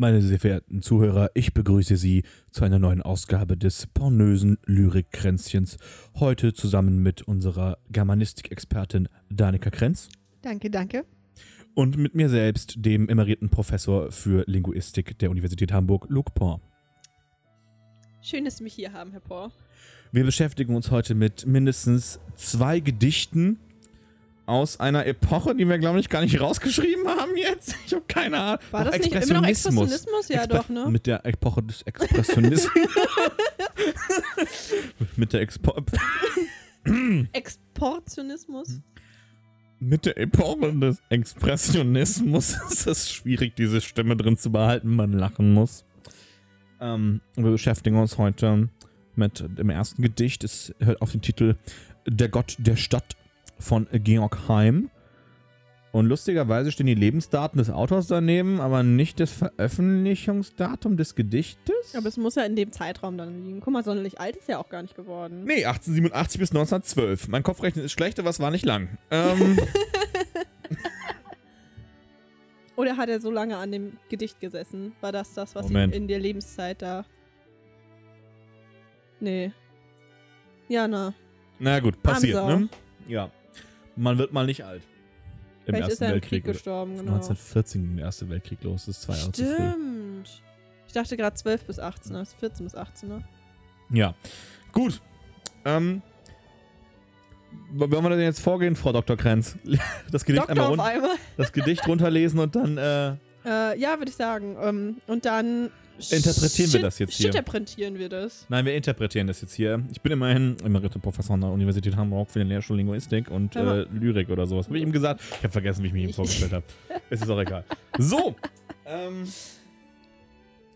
Meine sehr verehrten Zuhörer, ich begrüße Sie zu einer neuen Ausgabe des pornösen Lyrikkränzchens. Heute zusammen mit unserer Germanistik-Expertin Danika Krenz. Danke, danke. Und mit mir selbst, dem emeriten Professor für Linguistik der Universität Hamburg, Luc Porn. Schön, dass Sie mich hier haben, Herr Porn. Wir beschäftigen uns heute mit mindestens zwei Gedichten aus einer Epoche, die wir, glaube ich, gar nicht rausgeschrieben haben jetzt. Ich habe keine Ahnung. War das nicht immer noch Expressionismus? Ja, Exper doch, ne? Mit der Epoche des Expressionismus. mit der Expo Exportionismus. Mit der Epoche des Expressionismus ist es schwierig, diese Stimme drin zu behalten, man lachen muss. Ähm, wir beschäftigen uns heute mit dem ersten Gedicht. Es hört auf den Titel Der Gott der Stadt von Georg Heim. Und lustigerweise stehen die Lebensdaten des Autors daneben, aber nicht das Veröffentlichungsdatum des Gedichtes. Aber es muss ja in dem Zeitraum dann liegen. Guck mal, sonderlich alt ist ja auch gar nicht geworden. Nee, 1887 bis 1912. Mein Kopfrechnen ist schlecht, aber es war nicht lang. Ähm. Oder hat er so lange an dem Gedicht gesessen? War das das, was Moment. in der Lebenszeit da. Nee. Ja, na. Na gut, passiert, Amsau. ne? Ja. Man wird mal nicht alt. Im Vielleicht Ersten Weltkrieg Krieg gestorben, genau. 1914 ging der Erste Weltkrieg los, das ist zwei Jahre Stimmt. Ich dachte gerade 12 bis 18, also 14 bis 18, ne? Ja. Gut. Ähm, wollen wir denn jetzt vorgehen, Frau Dr. Krenz? Das Gedicht einmal, run einmal. Das Gedicht runterlesen und dann. Äh äh, ja, würde ich sagen. Ähm, und dann interpretieren wir das jetzt hier. Interpretieren wir das. Nein, wir interpretieren das jetzt hier. Ich bin immerhin Emerite-Professor an der Universität Hamburg für den Lehrstuhl Linguistik und äh, Lyrik oder sowas. Habe ich ihm gesagt? Ich habe vergessen, wie ich mich ihm vorgestellt habe. Es ist auch egal. So. Ähm.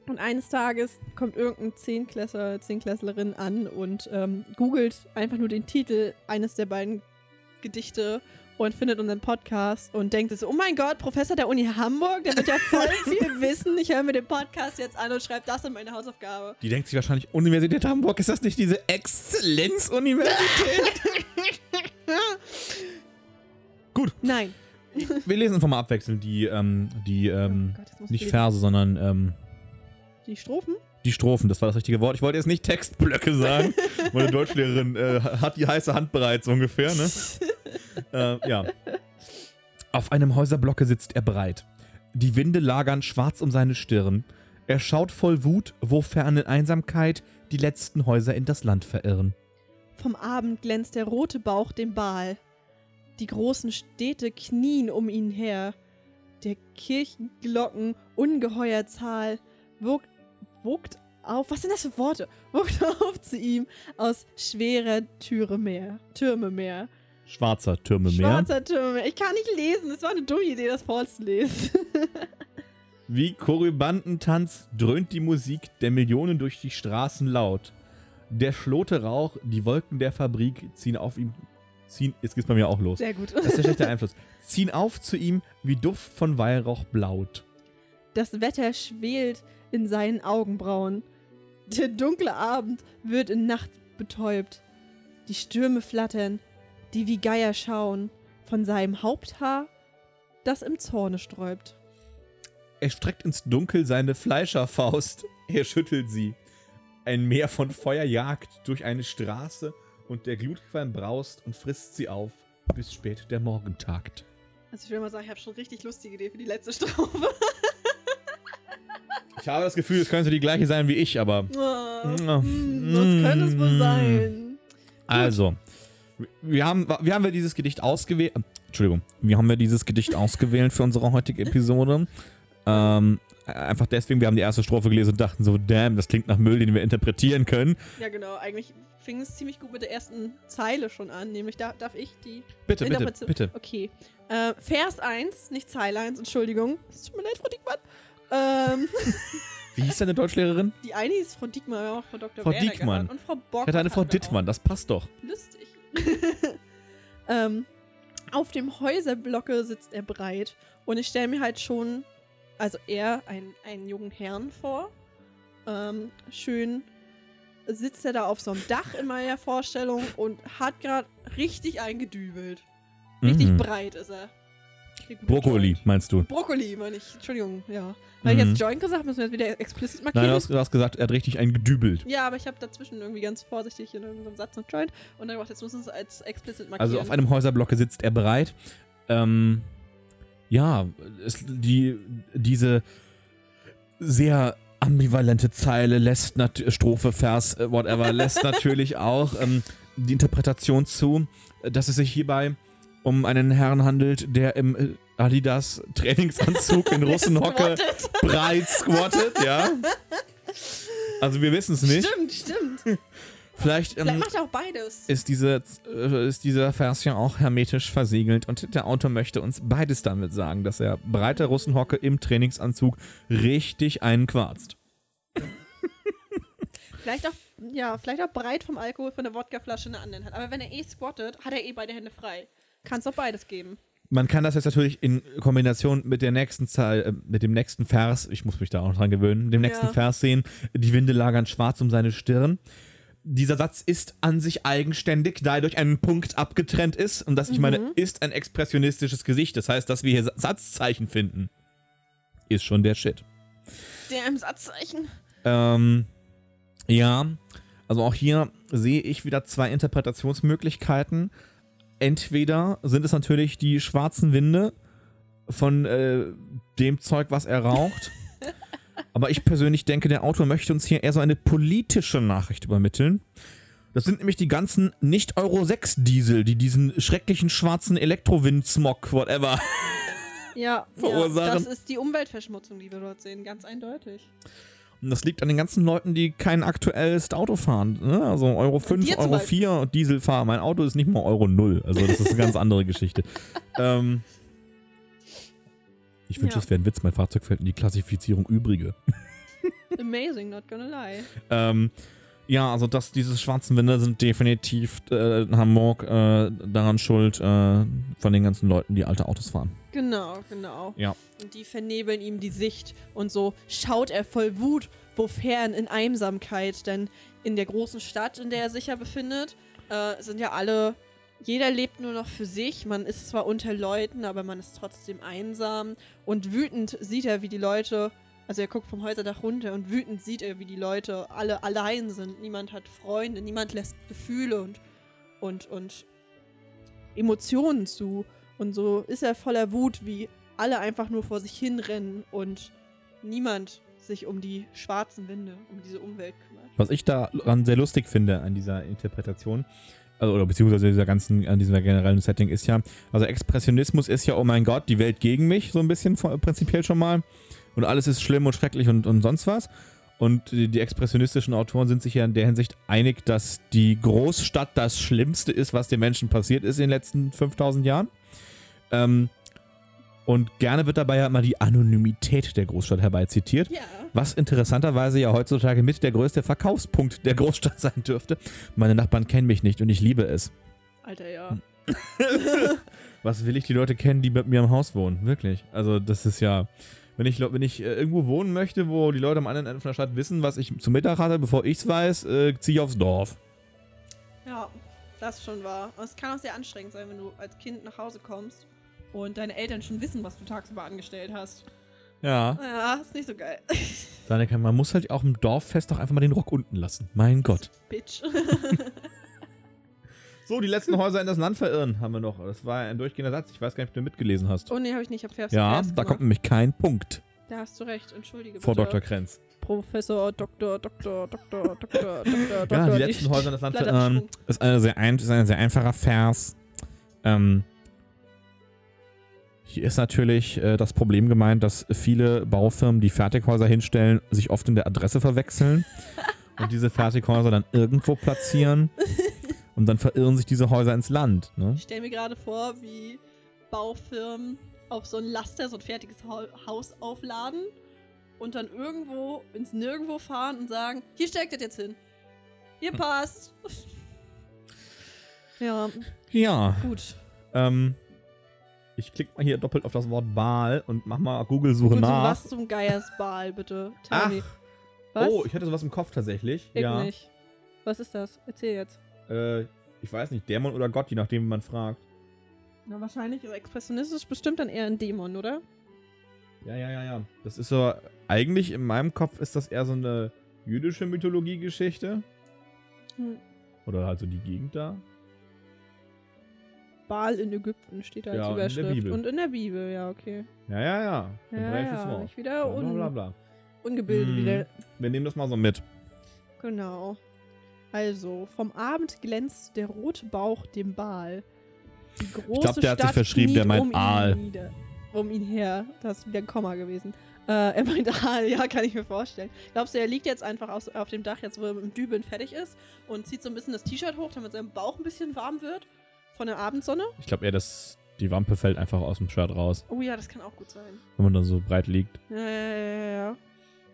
Und eines Tages kommt irgendein Zehnklässler, Zehnklässlerin an und ähm, googelt einfach nur den Titel eines der beiden Gedichte und findet unseren Podcast und denkt so, oh mein Gott, Professor der Uni Hamburg, der wird ja voll viel wissen. Ich höre mir den Podcast jetzt an und schreibe das in meine Hausaufgabe. Die denkt sich wahrscheinlich, Universität Hamburg, ist das nicht diese Exzellenz-Universität? Gut. Nein. Wir lesen einfach mal abwechselnd die, ähm, die, ähm, oh Gott, nicht Verse, sondern, ähm, Die Strophen? Die Strophen, das war das richtige Wort. Ich wollte jetzt nicht Textblöcke sagen. Meine Deutschlehrerin äh, hat die heiße Hand bereits ungefähr, ne? äh, ja. Auf einem Häuserblocke sitzt er breit. Die Winde lagern schwarz um seine Stirn. Er schaut voll Wut, wo fern in Einsamkeit die letzten Häuser in das Land verirren. Vom Abend glänzt der rote Bauch dem Baal. Die großen Städte knien um ihn her. Der Kirchenglocken ungeheuer Zahl wogt, wogt auf, was sind das für Worte? Wogt auf zu ihm aus schwerer Türe mehr, Türme mehr. Schwarzer Türme mehr. Schwarzer Türme mehr. Ich kann nicht lesen. Es war eine dumme Idee, das vorzulesen. Wie Korybantentanz dröhnt die Musik der Millionen durch die Straßen laut. Der schlote Rauch, die Wolken der Fabrik ziehen auf ihm. Ziehen, jetzt geht's bei mir auch los. Sehr gut. Das ist der schlechte Einfluss. Ziehen auf zu ihm, wie Duft von Weihrauch blaut. Das Wetter schwelt in seinen Augenbrauen. Der dunkle Abend wird in Nacht betäubt. Die Stürme flattern, die wie Geier schauen, von seinem Haupthaar, das im Zorne sträubt. Er streckt ins Dunkel seine Fleischerfaust, er schüttelt sie. Ein Meer von Feuer jagt durch eine Straße und der Glutqualm braust und frisst sie auf, bis spät der Morgen tagt. Also ich will mal sagen, ich habe schon richtig lustige Idee für die letzte Strophe. ich habe das Gefühl, es könnte die gleiche sein wie ich, aber. Oh, mm, mm, das könnte es wohl mm. sein. Also, Gut. Wie haben, wie haben wir dieses Gedicht ausgewählt? Ähm, Entschuldigung, wie haben wir dieses Gedicht ausgewählt für unsere heutige Episode? Ähm, einfach deswegen, wir haben die erste Strophe gelesen und dachten so, damn, das klingt nach Müll, den wir interpretieren können. Ja, genau. Eigentlich fing es ziemlich gut mit der ersten Zeile schon an, nämlich da, darf ich die. Bitte, bitte, bitte. Okay. Äh, Vers 1, nicht Zeile 1, Entschuldigung. Es tut mir leid, Frau Dickmann. Ähm. Wie hieß deine Deutschlehrerin? Die eine hieß Frau aber auch Frau Dr. Frau Diekmann. Und Frau Bock. Ich hatte eine Frau Dittmann, auch. das passt doch. Lustig. ähm, auf dem Häuserblocke sitzt er breit. Und ich stelle mir halt schon, also er, ein, einen jungen Herrn vor. Ähm, schön sitzt er da auf so einem Dach in meiner Vorstellung und hat gerade richtig eingedübelt. Richtig mhm. breit ist er. Brokkoli, meinst du? Brokkoli, meine ich. Entschuldigung, ja. Weil mhm. ich jetzt Joint gesagt müssen wir jetzt wieder explizit markieren. Nein, du hast, du hast gesagt, er hat richtig einen gedübelt. Ja, aber ich habe dazwischen irgendwie ganz vorsichtig in irgendeinem Satz noch Joint und dann gesagt, jetzt müssen wir es als explizit markieren. Also auf einem Häuserblock sitzt er bereit. Ähm, ja, es, die, diese sehr ambivalente Zeile lässt Strophe, Vers, äh, whatever, lässt natürlich auch ähm, die Interpretation zu, dass es sich hierbei um einen Herrn handelt, der im äh, Adidas Trainingsanzug in Russenhocke breit squattet, ja. Also wir wissen es nicht. Stimmt, stimmt. Vielleicht, ähm, Vielleicht macht er auch beides. Ist, diese, äh, ist dieser Vers ja auch hermetisch versiegelt und der Autor möchte uns beides damit sagen, dass er breiter Russenhocke im Trainingsanzug richtig einquarzt. Vielleicht auch, ja, vielleicht auch breit vom Alkohol von der Wodkaflasche in der anderen Hand. Aber wenn er eh squattet, hat er eh beide Hände frei. Kann es doch beides geben. Man kann das jetzt natürlich in Kombination mit der nächsten Zahl, äh, mit dem nächsten Vers, ich muss mich da auch dran gewöhnen, dem nächsten ja. Vers sehen, die Winde lagern schwarz um seine Stirn. Dieser Satz ist an sich eigenständig, da er durch einen Punkt abgetrennt ist. Und das, ich meine, mhm. ist ein expressionistisches Gesicht. Das heißt, dass wir hier Satzzeichen finden, ist schon der Shit. Der im Satzzeichen. Ähm, ja, also auch hier sehe ich wieder zwei Interpretationsmöglichkeiten entweder sind es natürlich die schwarzen Winde von äh, dem Zeug, was er raucht. Aber ich persönlich denke, der Autor möchte uns hier eher so eine politische Nachricht übermitteln. Das sind nämlich die ganzen Nicht-Euro-6-Diesel, die diesen schrecklichen schwarzen Elektrowind-Smog, whatever, ja, verursachen. Ja, das ist die Umweltverschmutzung, die wir dort sehen, ganz eindeutig. Und das liegt an den ganzen Leuten, die kein aktuelles Auto fahren. Ne? Also Euro 5, Euro 4 Diesel fahren. Mein Auto ist nicht mal Euro 0. Also das ist eine ganz andere Geschichte. Ähm, ich wünsche, ja. es wäre ein Witz. Mein Fahrzeug fällt in die Klassifizierung Übrige. Amazing, not gonna lie. Ähm, ja, also das, diese schwarzen Wände sind definitiv äh, Hamburg äh, daran schuld, äh, von den ganzen Leuten, die alte Autos fahren. Genau, genau. Ja. Und die vernebeln ihm die Sicht und so schaut er voll Wut, wofern in Einsamkeit, denn in der großen Stadt, in der er sich ja befindet, äh, sind ja alle, jeder lebt nur noch für sich. Man ist zwar unter Leuten, aber man ist trotzdem einsam. Und wütend sieht er, wie die Leute also er guckt vom Häuserdach runter und wütend sieht er, wie die Leute alle allein sind. Niemand hat Freunde, niemand lässt Gefühle und, und, und Emotionen zu. Und so ist er voller Wut, wie alle einfach nur vor sich hinrennen und niemand sich um die schwarzen Winde, um diese Umwelt kümmert. Was ich daran sehr lustig finde an dieser Interpretation, also, oder beziehungsweise dieser ganzen, an diesem generellen Setting ist ja, also Expressionismus ist ja, oh mein Gott, die Welt gegen mich, so ein bisschen prinzipiell schon mal und alles ist schlimm und schrecklich und, und sonst was. Und die, die expressionistischen Autoren sind sich ja in der Hinsicht einig, dass die Großstadt das Schlimmste ist, was den Menschen passiert ist in den letzten 5000 Jahren. Ähm, und gerne wird dabei ja immer die Anonymität der Großstadt herbeizitiert, ja. was interessanterweise ja heutzutage mit der größte Verkaufspunkt der Großstadt sein dürfte. Meine Nachbarn kennen mich nicht und ich liebe es. Alter, ja. Hm. was will ich die Leute kennen, die mit mir im Haus wohnen? Wirklich. Also, das ist ja. Wenn ich, wenn ich äh, irgendwo wohnen möchte, wo die Leute am anderen Ende von der Stadt wissen, was ich zum Mittag hatte, bevor ich es weiß, äh, ziehe ich aufs Dorf. Ja, das ist schon wahr. Und es kann auch sehr anstrengend sein, wenn du als Kind nach Hause kommst und deine Eltern schon wissen, was du tagsüber angestellt hast. Ja. Ja, ist nicht so geil. Seine man muss halt auch im Dorffest doch einfach mal den Rock unten lassen. Mein Gott. Bitch. So, die letzten Häuser in das Land verirren haben wir noch. Das war ein durchgehender Satz. Ich weiß gar nicht, ob du mitgelesen hast. Oh nee, habe ich nicht. Ich hab Vers Ja, da kommt nämlich kein Punkt. Da hast du recht. Entschuldige bitte. Frau Dr. Krenz. Professor, Doktor, Doktor, Doktor, Doktor, Doktor, Doktor. Ja, die letzten Häuser in das Land verirren. Ist, eine sehr ein, ist ein sehr einfacher Vers. Ähm, hier ist natürlich äh, das Problem gemeint, dass viele Baufirmen, die Fertighäuser hinstellen, sich oft in der Adresse verwechseln und diese Fertighäuser dann irgendwo platzieren. Und dann verirren sich diese Häuser ins Land. Ne? Ich stelle mir gerade vor, wie Baufirmen auf so ein Laster so ein fertiges Haus aufladen und dann irgendwo ins Nirgendwo fahren und sagen, hier steckt das jetzt hin. Hier hm. passt. ja. Ja. Gut. Ähm, ich klicke mal hier doppelt auf das Wort Baal und mach mal Google-Suche nach. Was zum Geiers Baal, bitte? Tell Ach. Oh, was? Oh, ich hatte sowas im Kopf tatsächlich. Ich ja. nicht. Was ist das? Erzähl jetzt äh, ich weiß nicht, Dämon oder Gott, je nachdem, wie man fragt. Na, wahrscheinlich expressionistisch bestimmt dann eher ein Dämon, oder? Ja, ja, ja, ja. Das ist so, eigentlich in meinem Kopf ist das eher so eine jüdische Mythologie-Geschichte. Hm. Oder also die Gegend da. Baal in Ägypten steht da ja, als Überschrift. In der Bibel. Und in der Bibel, ja, okay. Ja, ja, ja. Im ja, ja. Wort. Ich wieder un Blablabla. ungebildet hm, wieder. Wir nehmen das mal so mit. Genau. Also, vom Abend glänzt der rote Bauch dem Baal. Die große ich glaube, der Stadt hat sich verschrieben, der meint um Aal. Ihn um ihn her. Das ist wieder ein Komma gewesen. Äh, er meint Aal, ja, kann ich mir vorstellen. Glaubst du, er liegt jetzt einfach aus, auf dem Dach, jetzt wo er mit dem Dübeln fertig ist und zieht so ein bisschen das T-Shirt hoch, damit sein Bauch ein bisschen warm wird von der Abendsonne? Ich glaube eher, dass die Wampe fällt einfach aus dem Shirt raus. Oh ja, das kann auch gut sein. Wenn man dann so breit liegt. Ja, ja, ja, ja.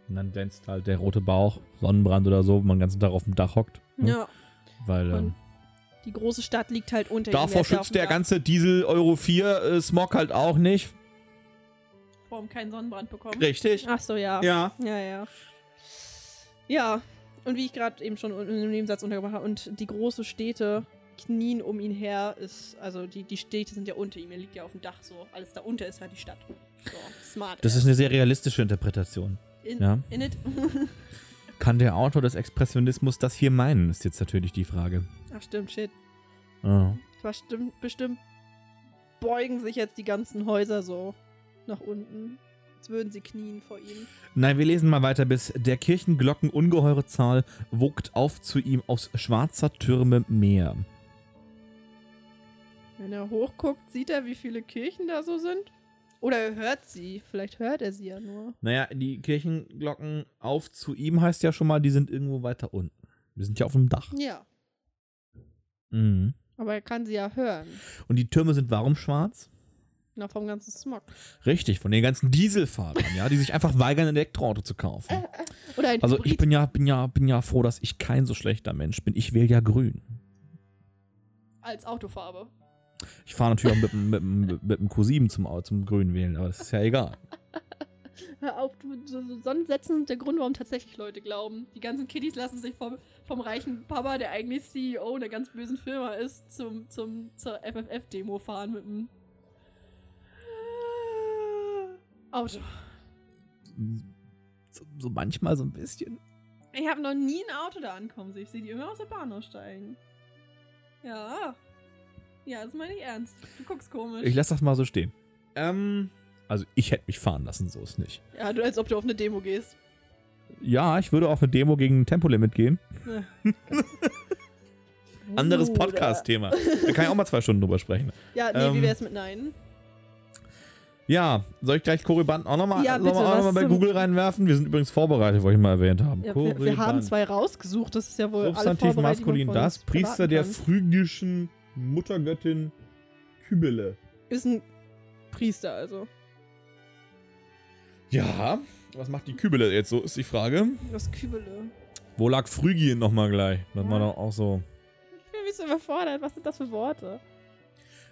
Und dann glänzt halt der rote Bauch, Sonnenbrand oder so, wenn man den ganzen Tag auf dem Dach hockt. Ne? Ja. Weil. Ähm, die große Stadt liegt halt unter Davor schützt der ganze Diesel Euro 4 äh, Smog halt auch nicht. Warum keinen Sonnenbrand bekommen. Richtig. Ach so, ja. Ja. Ja, ja. Ja. Und wie ich gerade eben schon im Nebensatz untergebracht habe, und die großen Städte knien um ihn her, ist, also die, die Städte sind ja unter ihm, er liegt ja auf dem Dach so. Alles da unter ist halt die Stadt. So, smart. Das ist eine sehr realistische Interpretation. In, ja. in it. Kann der Autor des Expressionismus das hier meinen, ist jetzt natürlich die Frage. Ach stimmt, shit. Oh. Bestimmt, bestimmt beugen sich jetzt die ganzen Häuser so nach unten. Jetzt würden sie knien vor ihm. Nein, wir lesen mal weiter, bis der Kirchenglocken ungeheure Zahl wogt auf zu ihm aus schwarzer Türme Meer. Wenn er hochguckt, sieht er, wie viele Kirchen da so sind? Oder er hört sie. Vielleicht hört er sie ja nur. Naja, die Kirchenglocken auf zu ihm heißt ja schon mal, die sind irgendwo weiter unten. Wir sind ja auf dem Dach. Ja. Mhm. Aber er kann sie ja hören. Und die Türme sind warum schwarz? Na, vom ganzen Smog. Richtig, von den ganzen Dieselfahrern, ja, die sich einfach weigern, ein Elektroauto zu kaufen. Oder ein also ich bin ja, bin ja, bin ja froh, dass ich kein so schlechter Mensch bin. Ich wähle ja grün. Als Autofarbe. Ich fahre natürlich auch mit, mit, mit, mit dem Q7 zum, zum Grün wählen, aber das ist ja egal. Hör auf, du, so, so Sonnensätzen sind der Grund, warum tatsächlich Leute glauben. Die ganzen Kiddies lassen sich vom, vom reichen Papa, der eigentlich CEO einer ganz bösen Firma ist, zum, zum, zur FFF-Demo fahren mit dem Auto. So, so, manchmal so ein bisschen. Ich habe noch nie ein Auto da ankommen sehen. Ich sehe die immer aus der Bahn aussteigen. Ja. Ja, das meine ich ernst. Du guckst komisch. Ich lasse das mal so stehen. Ähm. Also ich hätte mich fahren lassen, so ist nicht. Ja, du, als ob du auf eine Demo gehst. Ja, ich würde auf eine Demo gegen ein Tempolimit gehen. Anderes uh, Podcast-Thema. Da kann ich auch mal zwei Stunden drüber sprechen. Ja, nee, ähm, wie wär's mit Nein? Ja, soll ich gleich Koriband auch nochmal ja, bitte, noch bei Google reinwerfen? Wir sind übrigens vorbereitet, wollte ich mal erwähnt haben. Ja, wir, wir, haben zwei rausgesucht, das ist ja wohl Substantiv maskulin, das Priester der phrygischen Muttergöttin Kübele. Ist ein Priester also. Ja, was macht die Kübele jetzt so, ist die Frage. Was Kübele? Wo lag Phrygien nochmal gleich? Das ja. war doch auch so. Ich bin ein bisschen überfordert. Was sind das für Worte?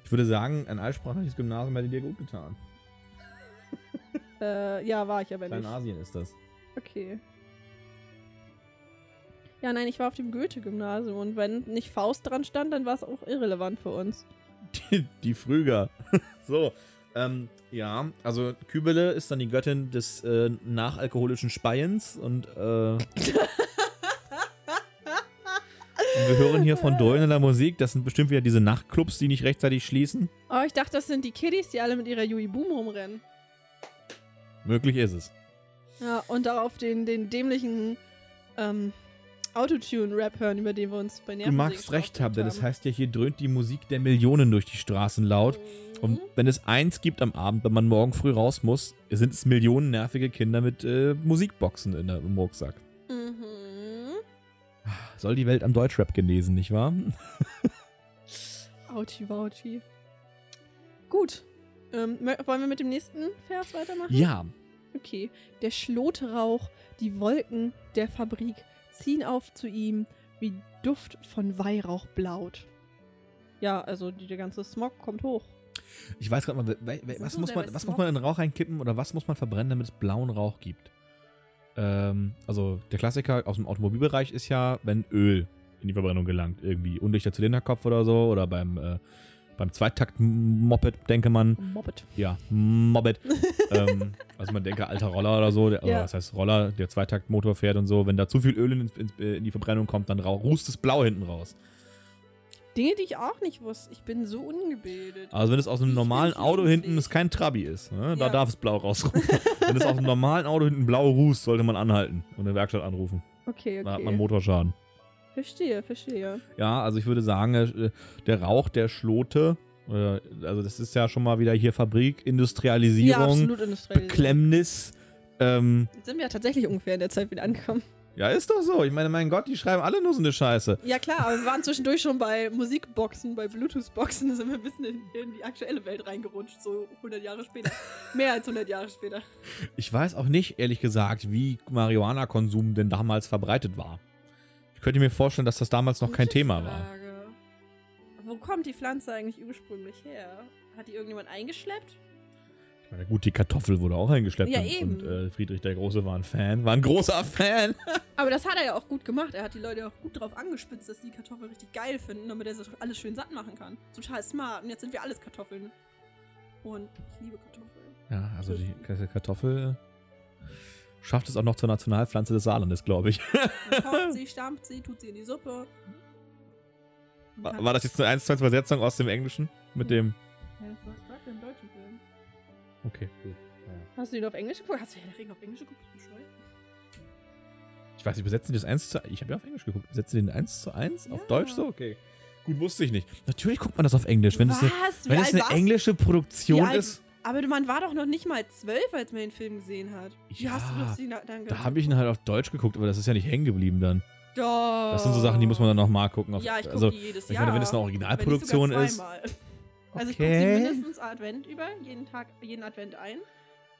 Ich würde sagen, ein altsprachliches Gymnasium hätte dir gut getan. äh, ja, war ich aber nicht. In Asien ist das. Okay. Ja, nein, ich war auf dem Goethe-Gymnasium und wenn nicht Faust dran stand, dann war es auch irrelevant für uns. Die, die Früger. so. Ähm, ja, also Kübele ist dann die Göttin des äh, nachalkoholischen Speiens und äh, und wir hören hier von dröhnender Musik. Das sind bestimmt wieder diese Nachtclubs, die nicht rechtzeitig schließen. Oh, ich dachte, das sind die Kiddies, die alle mit ihrer Yui Boom rumrennen. Möglich ist es. Ja, und darauf den, den dämlichen ähm, Autotune-Rap hören, über den wir uns bei Nerven Du magst recht haben, denn es heißt ja, hier dröhnt die Musik der Millionen durch die Straßen laut. Mhm. Und wenn es eins gibt am Abend, wenn man morgen früh raus muss, sind es Millionen nervige Kinder mit äh, Musikboxen in der, im Rucksack. Mhm. Ah, soll die Welt am Deutschrap genesen, nicht wahr? Autschi, Wautschi. Gut. Ähm, wollen wir mit dem nächsten Vers weitermachen? Ja. Okay. Der Schlotrauch, die Wolken der Fabrik ziehen auf zu ihm, wie Duft von Weihrauch blaut. Ja, also die, der ganze Smog kommt hoch. Ich weiß gerade mal, was, muss man, was muss man in Rauch einkippen oder was muss man verbrennen, damit es blauen Rauch gibt? Ähm, also der Klassiker aus dem Automobilbereich ist ja, wenn Öl in die Verbrennung gelangt, irgendwie undichter Zylinderkopf oder so oder beim äh, beim Zweitakt-Moped denke man. Moped. Ja, Moped. ähm, also man denke, alter Roller oder so, der, ja. das heißt Roller, der Zweitaktmotor fährt und so. Wenn da zu viel Öl in, in, äh, in die Verbrennung kommt, dann rußt es Blau hinten raus. Dinge, die ich auch nicht wusste. Ich bin so ungebildet. Also wenn es aus einem normalen Auto hinten es kein Trabi ist, ne? da ja. darf es blau rausrufen. wenn es aus einem normalen Auto hinten blau rußt, sollte man anhalten und eine Werkstatt anrufen. Okay, okay. Dann hat man Motorschaden. Verstehe, verstehe. Ja, also ich würde sagen, der Rauch der Schlote, also das ist ja schon mal wieder hier Fabrik, Industrialisierung, ja, Beklemmnis. Ähm, Jetzt sind wir ja tatsächlich ungefähr in der Zeit wieder angekommen. Ja, ist doch so. Ich meine, mein Gott, die schreiben alle nur so eine Scheiße. Ja, klar, aber wir waren zwischendurch schon bei Musikboxen, bei Bluetooth-Boxen, sind wir ein bisschen in, in, die aktuelle Welt reingerutscht, so 100 Jahre später. Mehr als 100 Jahre später. Ich weiß auch nicht, ehrlich gesagt, wie Marihuana-Konsum denn damals verbreitet war könnte mir vorstellen, dass das damals noch Gute kein Thema Frage. war. Wo kommt die Pflanze eigentlich ursprünglich her? Hat die irgendjemand eingeschleppt? Ich meine, gut, die Kartoffel wurde auch eingeschleppt. Ja, und, eben. Und äh, Friedrich der Große war ein Fan, war ein großer Fan. Aber das hat er ja auch gut gemacht. Er hat die Leute auch gut drauf angespitzt, dass die Kartoffel richtig geil finden, damit er sich alles schön satt machen kann. Total smart. Und jetzt sind wir alles Kartoffeln. Und ich liebe Kartoffeln. Ja, also die Kartoffel. Äh, schafft es auch noch zur Nationalpflanze des Saarlandes, glaube ich. Kocht sie, stampft sie, tut sie in die Suppe. War, war das jetzt eine 1 zu 1 Übersetzung aus dem Englischen? Mit ja. dem. Ja, das war gerade im deutschen Film. Okay, gut. Ja. Hast du den auf Englisch geguckt? Hast du den Ring auf Englisch geguckt? Bist du ich weiß nicht, besetzen die das 1 zu 1? Ich habe ja auf Englisch geguckt. Besetzen die den 1 zu 1? Ja. Auf Deutsch so? Okay. Gut, wusste ich nicht. Natürlich guckt man das auf Englisch. Wenn Was? es eine, wenn es eine englische Produktion ist. Aber man war doch noch nicht mal zwölf, als man den Film gesehen hat. Wie ja, hast du das dann Da habe ich ihn halt auf Deutsch geguckt, aber das ist ja nicht hängen geblieben dann. Doch. Das sind so Sachen, die muss man dann nochmal gucken. Auf, ja, ich gucke also, die jedes Jahr. Ich meine, wenn es eine Originalproduktion ist. Okay. Also ich gucke sie mindestens Advent über, jeden Tag, jeden Advent ein.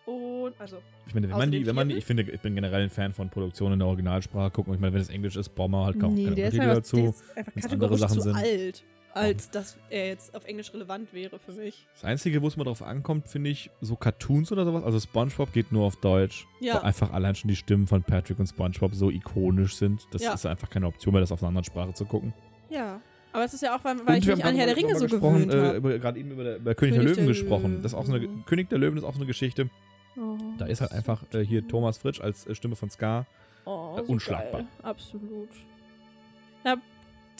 Und also. Ich meine, wenn man die, wenn man die, ich finde, ich bin generell ein Fan von Produktionen in der Originalsprache gucken. Ich meine, wenn es Englisch ist, brauchen wir halt kaum nee, keine Untertitel halt dazu. Wenn es andere Sachen zu sind. alt als dass er jetzt auf Englisch relevant wäre für mich. Das Einzige, wo es mal drauf ankommt, finde ich, so Cartoons oder sowas. Also SpongeBob geht nur auf Deutsch. Ja. Wo einfach allein schon die Stimmen von Patrick und SpongeBob so ikonisch sind. Das ja. ist einfach keine Option mehr, das auf einer anderen Sprache zu gucken. Ja. Aber es ist ja auch, weil, weil ich mich an Herr der Ringe so gewöhnt habe. äh, habe. Gerade eben über, der, über König, König, der Löwen der gesprochen. Löwen. Das ist auch so eine, mhm. König der Löwen ist auch so eine Geschichte. Oh, da ist halt einfach äh, hier Thomas Fritsch als äh, Stimme von Scar oh, äh, so unschlagbar. Geil. Absolut. Ja,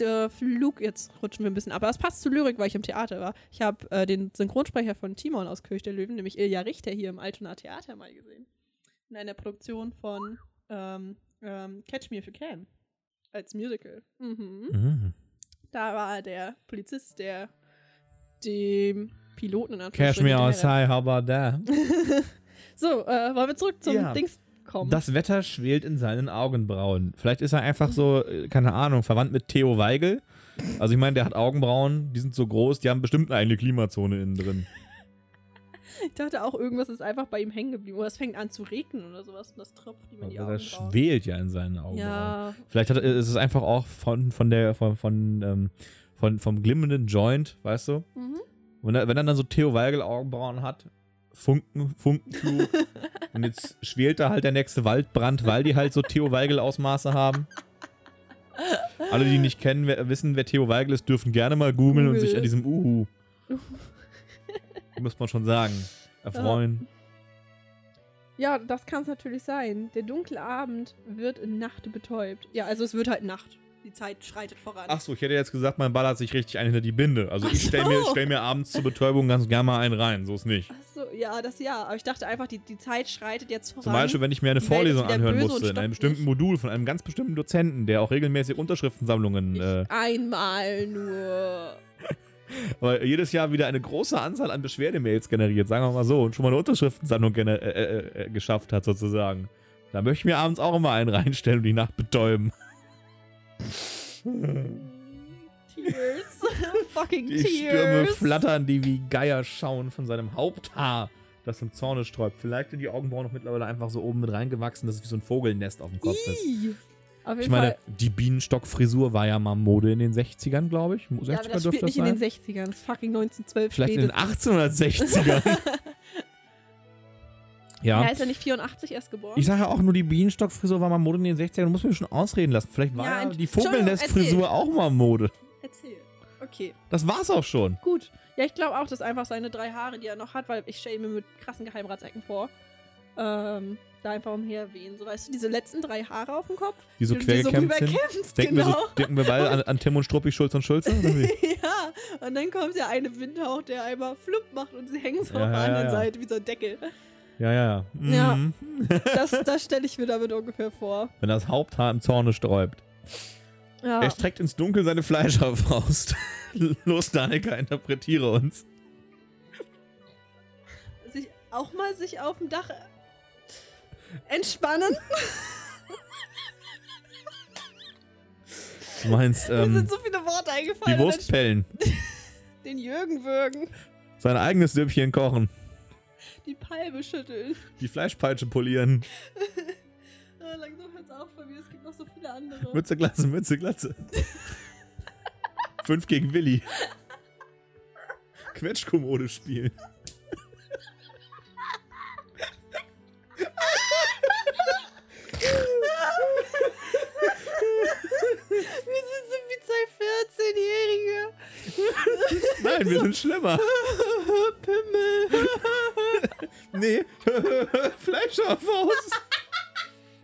der Flug, jetzt rutschen wir ein bisschen ab, aber es passt zu Lyrik, weil ich im Theater war. Ich habe äh, den Synchronsprecher von Timon aus Kirch der Löwen, nämlich Ilja Richter, hier im Altona Theater mal gesehen. In einer Produktion von ähm, ähm, Catch Me If You Can als Musical. Mhm. Mhm. Da war der Polizist, der dem Piloten in Catch Me Outside, how about that? so, äh, wollen wir zurück zum ja. Dings kommt. Das Wetter schwelt in seinen Augenbrauen. Vielleicht ist er einfach so, äh, keine Ahnung, verwandt mit Theo Weigel. Also ich meine, der hat Augenbrauen, die sind so groß, die haben bestimmt eine eigene Klimazone innen drin. Ich dachte auch, irgendwas ist einfach bei ihm hängen geblieben. Oder es fängt an zu regnen oder sowas und das tropft ihm in die Augen. Also das schwelt ja in seinen Augen. Ja. Vielleicht hat, ist es einfach auch von, von der, von, von, ähm, von, vom glimmenden Joint, weißt du? Mhm. Wenn, er, wenn er dann so Theo Weigel Augenbrauen hat, Funken, Funkenflug, Und jetzt schwelt da halt der nächste Waldbrand, weil die halt so Theo Weigel-Ausmaße haben. Alle, die nicht kennen, wer, wissen, wer Theo Weigel ist, dürfen gerne mal googeln und sich an diesem Uhu, muss man schon sagen, erfreuen. Ja, das kann es natürlich sein. Der dunkle Abend wird in Nacht betäubt. Ja, also es wird halt Nacht. Die Zeit schreitet voran. Achso, ich hätte jetzt gesagt, mein Ball hat sich richtig ein hinter die Binde. Also Ach ich stelle mir, stell mir abends zur Betäubung ganz gerne mal einen rein, so ist nicht. Achso, ja, das ja. Aber ich dachte einfach, die, die Zeit schreitet jetzt voran. Zum Beispiel, wenn ich mir eine Vorlesung anhören musste, in einem bestimmten nicht. Modul von einem ganz bestimmten Dozenten, der auch regelmäßig Unterschriftensammlungen. Äh, einmal nur. Weil jedes Jahr wieder eine große Anzahl an Beschwerdemails generiert, sagen wir mal so, und schon mal eine Unterschriftensammlung äh, äh, äh, geschafft hat, sozusagen. Da möchte ich mir abends auch immer einen reinstellen und die Nacht betäuben tears. Fucking die tears. Die Stürme flattern, die wie Geier schauen von seinem Haupthaar, das im Zorne sträubt. Vielleicht sind die Augenbrauen noch mittlerweile einfach so oben mit reingewachsen, dass es wie so ein Vogelnest auf dem Kopf Ii. ist. Ich meine, Fall. die Bienenstockfrisur war ja mal Mode in den 60ern, glaube ich. 60er ja, aber das spielt das nicht sein. in den 60ern, das ist fucking 1912 Vielleicht spätestens. in den 1860ern. Ja. Er ist ja nicht 84 erst geboren. Ich sage ja auch nur, die Bienenstockfrisur war mal Mode in den 60ern. Du musst mir schon ausreden lassen. Vielleicht war ja, die Vogelnestfrisur auch mal Mode. Erzähl. Okay. Das war's auch schon. Gut. Ja, ich glaube auch, dass einfach seine drei Haare, die er noch hat, weil ich stelle mir mit krassen Geheimratsecken vor, ähm, da einfach umherwehen. So, weißt du, diese letzten drei Haare auf dem Kopf, die so quergekämmt so sind. Denken, genau. wir so, genau. denken wir beide an, an, Tim und Struppi, Schulz und Schulze? ja, und dann kommt ja eine Windhauch, der einmal flupp macht und sie hängen so ja, auf der ja, anderen ja. Seite wie so ein Deckel. Ja, ja, ja. Mhm. Ja, das, das stelle ich mir damit ungefähr vor. Wenn das Haupthaar im Zorne sträubt. Ja. Er streckt ins Dunkel seine Fleischerfaust. Los, Danika, interpretiere uns. Sich auch mal sich auf dem Dach äh, entspannen. Du meinst, ähm, Mir sind ähm, so viele Worte eingefallen. Die Wurstpellen. Den Jürgen würgen. Sein eigenes Süppchen kochen die Palme schütteln. Die Fleischpeitsche polieren. Ah, langsam hört's auf bei mir, es gibt noch so viele andere. Mütze, Glatze, Mütze, Glatze. Fünf gegen Willi. Quetschkommode spielen. Wir sind so wie zwei 14-Jährige. Nein, wir sind schlimmer. Nee. Fleischerfaust.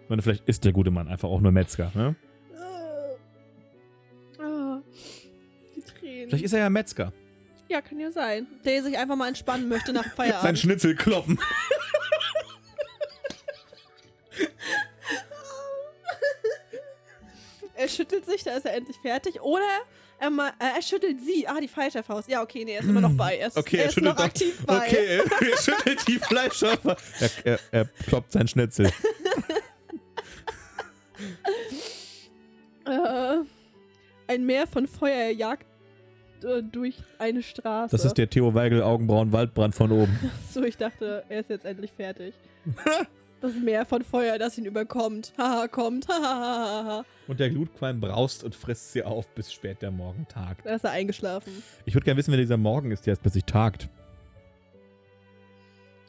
Und vielleicht ist der gute Mann einfach auch nur Metzger, ne? Ah. Ah. Die Tränen. Vielleicht ist er ja Metzger. Ja, kann ja sein. Der sich einfach mal entspannen möchte nach Feierabend. Sein Schnitzel kloppen. schüttelt sich, da ist er endlich fertig. Oder er, äh, er schüttelt sie. Ah, die falsche Ja, okay, nee, er ist immer noch bei. Er ist, okay, er, er ist noch aktiv bei. Okay, er schüttelt die Fleischhopper. Er, er, er kloppt sein Schnitzel. äh, ein Meer von Feuer jagt äh, durch eine Straße. Das ist der Theo Weigel Augenbrauen-Waldbrand von oben. so, ich dachte, er ist jetzt endlich fertig. das Meer von Feuer, das ihn überkommt. Haha, kommt. Hahaha und der Glutqualm braust und frisst sie auf, bis spät der Morgen tagt. Da ist er eingeschlafen. Ich würde gerne wissen, wer dieser Morgen ist, der erst plötzlich tagt.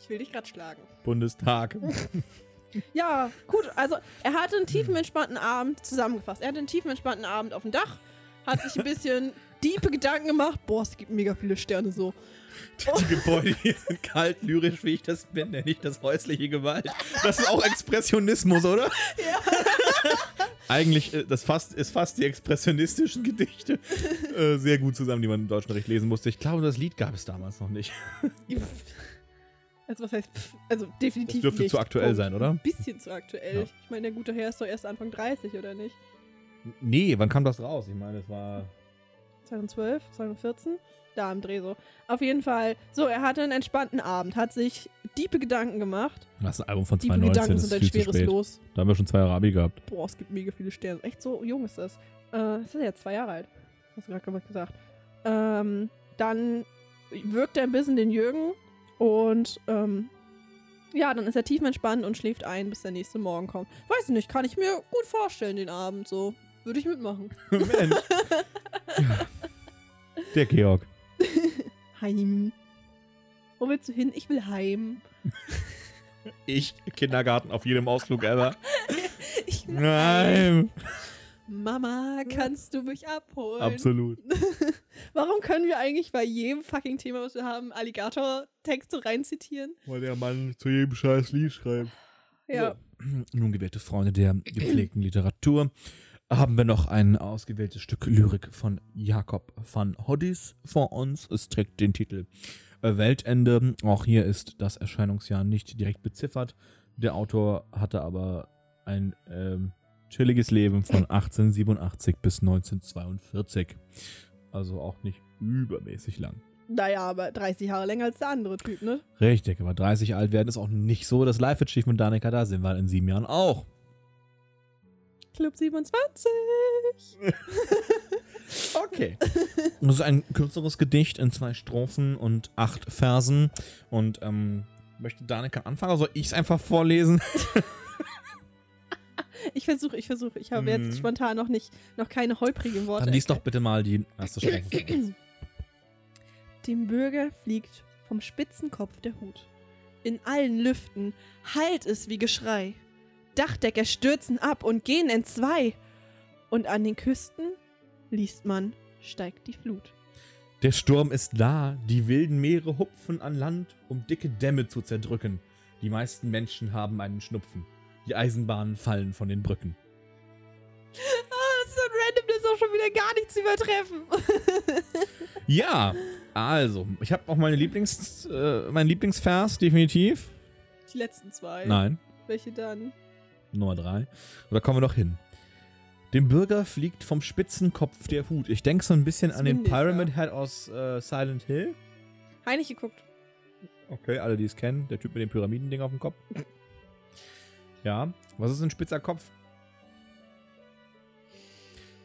Ich will dich gerade schlagen. Bundestag. ja, gut. Also, er hatte einen tiefen, entspannten Abend zusammengefasst. Er hatte einen tiefen, entspannten Abend auf dem Dach, hat sich ein bisschen diepe Gedanken gemacht. Boah, es gibt mega viele Sterne so. Die, Gebäude hier sind kalt, lyrisch, wie ich das bin, nenne ich das häusliche Gewalt. Das ist auch Expressionismus, oder? Ja. Eigentlich, äh, das fasst, ist fast die expressionistischen Gedichte äh, sehr gut zusammen, die man im deutschen Recht lesen musste. Ich glaube, das Lied gab es damals noch nicht. Also was heißt, pff, also definitiv. Das dürfte nicht. zu aktuell sein, oder? Ein bisschen zu aktuell. Ja. Ich meine, der gute Herr ist doch erst Anfang 30, oder nicht? Nee, wann kam das raus? Ich meine, es war 2012, 2014, da im Dreh so. Auf jeden Fall, so, er hatte einen entspannten Abend, hat sich diepe Gedanken gemacht. Das ist ein Album von 2019, Gedanken sind ein schweres Los. Da haben wir schon zwei Arabi gehabt. Boah, es gibt mega viele Sterne. Echt so jung ist das. Äh, das ist ja zwei Jahre alt. Hast du gerade gesagt. Ähm, dann wirkt er ein bisschen den Jürgen und ähm, ja, dann ist er tief entspannt und schläft ein, bis der nächste Morgen kommt. Weiß nicht, kann ich mir gut vorstellen, den Abend so. Würde ich mitmachen. Mensch. Der Georg. Heim. Wo willst du hin? Ich will heim. Ich, Kindergarten auf jedem Ausflug ever. Ich, nein. nein. Mama, kannst du mich abholen? Absolut. Warum können wir eigentlich bei jedem fucking Thema, was wir haben, Alligator-Texte reinzitieren? Weil der Mann zu jedem scheiß Lied schreibt. Ja. So. Nun, gewährte Freunde der gepflegten Literatur, haben wir noch ein ausgewähltes Stück Lyrik von Jakob van Hoddis vor uns. Es trägt den Titel äh, Weltende. Auch hier ist das Erscheinungsjahr nicht direkt beziffert. Der Autor hatte aber ein ähm, chilliges Leben von 1887 bis 1942. Also auch nicht übermäßig lang. Naja, aber 30 Jahre länger als der andere Typ, ne? Richtig, aber 30 alt werden ist auch nicht so das Life-Achievement Danica da sind, weil in sieben Jahren auch. Club 27. okay. das ist ein kürzeres Gedicht in zwei Strophen und acht Versen. Und ähm, möchte Danika anfangen? Soll ich es einfach vorlesen? ich versuche, ich versuche. Ich habe mm. jetzt mhm. spontan noch nicht, noch keine holprigen Worte. Dann liest doch bitte mal die erste Strophe. Dem Bürger fliegt vom Spitzenkopf der Hut. In allen Lüften hallt es wie Geschrei. Dachdecker stürzen ab und gehen in zwei. Und an den Küsten, liest man, steigt die Flut. Der Sturm ist da, die wilden Meere hupfen an Land, um dicke Dämme zu zerdrücken. Die meisten Menschen haben einen Schnupfen. Die Eisenbahnen fallen von den Brücken. Ah, so random, das ist auch schon wieder gar nichts übertreffen. ja, also, ich habe auch meine Lieblings, äh, meinen Lieblingsvers, definitiv. Die letzten zwei. Nein. Welche dann? Nummer 3. Und da kommen wir noch hin? Dem Bürger fliegt vom Spitzenkopf der Hut. Ich denke so ein bisschen das an den Pyramid ja. Head aus äh, Silent Hill. Heinig geguckt. Okay, alle, die es kennen. Der Typ mit dem Pyramidending auf dem Kopf. Ja. Was ist ein spitzer Kopf?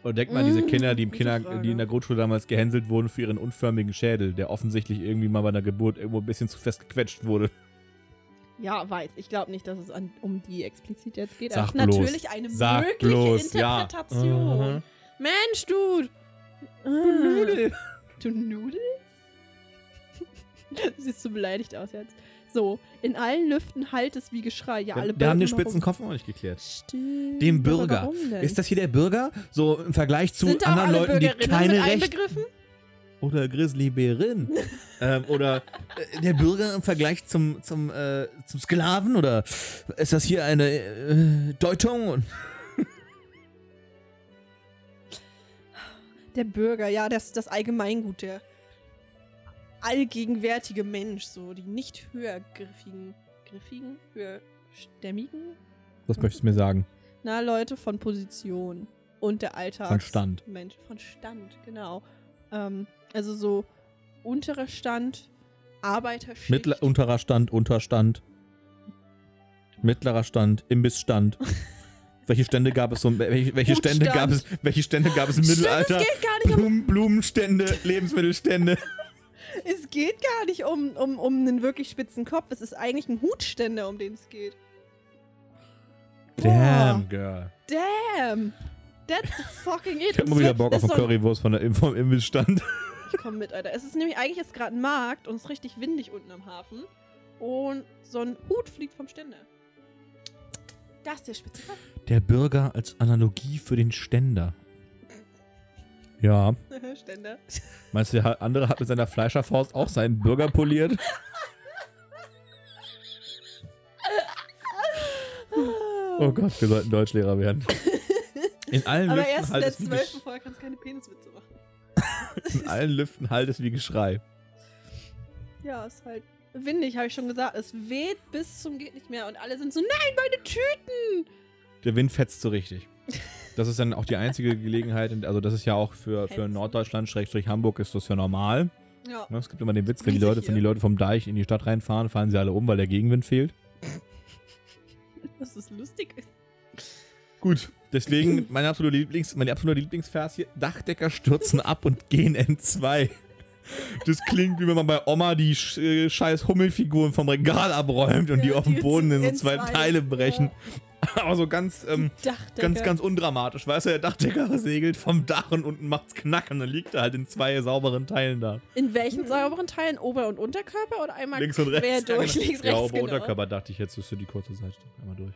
Oder denkt mal an diese mm, Kinder, die, im Kinder die in der Grundschule damals gehänselt wurden für ihren unförmigen Schädel, der offensichtlich irgendwie mal bei der Geburt irgendwo ein bisschen zu fest gequetscht wurde. Ja, weiß. Ich glaube nicht, dass es an, um die explizit jetzt geht. Sag das ist bloß. natürlich eine Sag mögliche bloß. Interpretation. Ja. Mhm. Mensch, du! Du ah. Nudel! Du Nudel? Siehst so beleidigt aus jetzt. So, in allen Lüften halt es wie Geschrei. Ja, alle Wir haben den spitzen Kopf auch nicht geklärt. Stimmt. Dem Bürger. Ist das hier der Bürger? So im Vergleich zu anderen Leuten, die keine Rechte oder Grizzlybärin ähm, oder äh, der Bürger im Vergleich zum, zum, äh, zum Sklaven oder ist das hier eine äh, Deutung? Der Bürger, ja, das, das Allgemeingut, der allgegenwärtige Mensch, so die nicht höhergriffigen, griffigen, höherstämmigen. Was möchtest du mir sagen? Na, Leute von Position und der Alter. Von Stand. Mensch, von Stand, genau. Ähm, also so unterer Stand, Arbeiterschicht. Mittler, unterer Stand, Unterstand. Mittlerer Stand, Imbissstand. welche Stände gab es so? Welche, welche Stände gab es? Welche Stände gab es im Mittelalter? Stimmt, es geht gar nicht Blumen, um Blumenstände, Lebensmittelstände. es geht gar nicht um, um, um einen wirklich spitzen Kopf. Es ist eigentlich ein Hutstände, um den es geht. Damn, Boah. girl. Damn. That's fucking it. Ich hab immer wieder Bock auf eine Currywurst von der, vom Imbissstand. Ich komme mit, Alter. Es ist nämlich eigentlich jetzt gerade ein Markt und es ist richtig windig unten am Hafen. Und so ein Hut fliegt vom Ständer. Das ist der spitze Der Bürger als Analogie für den Ständer. Ja. Ständer. Meinst du, der andere hat mit seiner Fleischerfaust auch seinen Bürger poliert? Oh Gott, wir sollten Deutschlehrer werden. In allen Aber Lüften erst in der zwölften Folge kannst du keine Peniswitze machen in allen Lüften halt es wie Geschrei. Ja, ist halt windig, habe ich schon gesagt. Es weht bis zum geht nicht mehr und alle sind so, nein, meine Tüten! Der Wind fetzt so richtig. Das ist dann auch die einzige Gelegenheit, also das ist ja auch für, für Norddeutschland, Schrägstrich Hamburg ist das ja normal. Ja. Ne, es gibt immer den Witz, wenn die, Leute, wenn die Leute vom Deich in die Stadt reinfahren, fahren sie alle um, weil der Gegenwind fehlt. Das ist lustig. Gut, Deswegen mein absoluter Lieblings, mein absoluter Lieblingsvers hier: Dachdecker stürzen ab und gehen N2. Das klingt, wie wenn man bei Oma die äh, scheiß Hummelfiguren vom Regal abräumt und ja, die auf dem Boden in so zwei N2. Teile brechen. Ja. Aber so ganz, ähm, ganz, ganz undramatisch. Weißt du, der Dachdecker segelt vom Dach und unten macht's knack und dann liegt er halt in zwei sauberen Teilen da. In welchen sauberen Teilen? Ober- und Unterkörper oder einmal links und rechts, durch, ja, genau. links, rechts? Ja, Ober- und genau. Unterkörper dachte ich jetzt, ist für die kurze Seite einmal durch.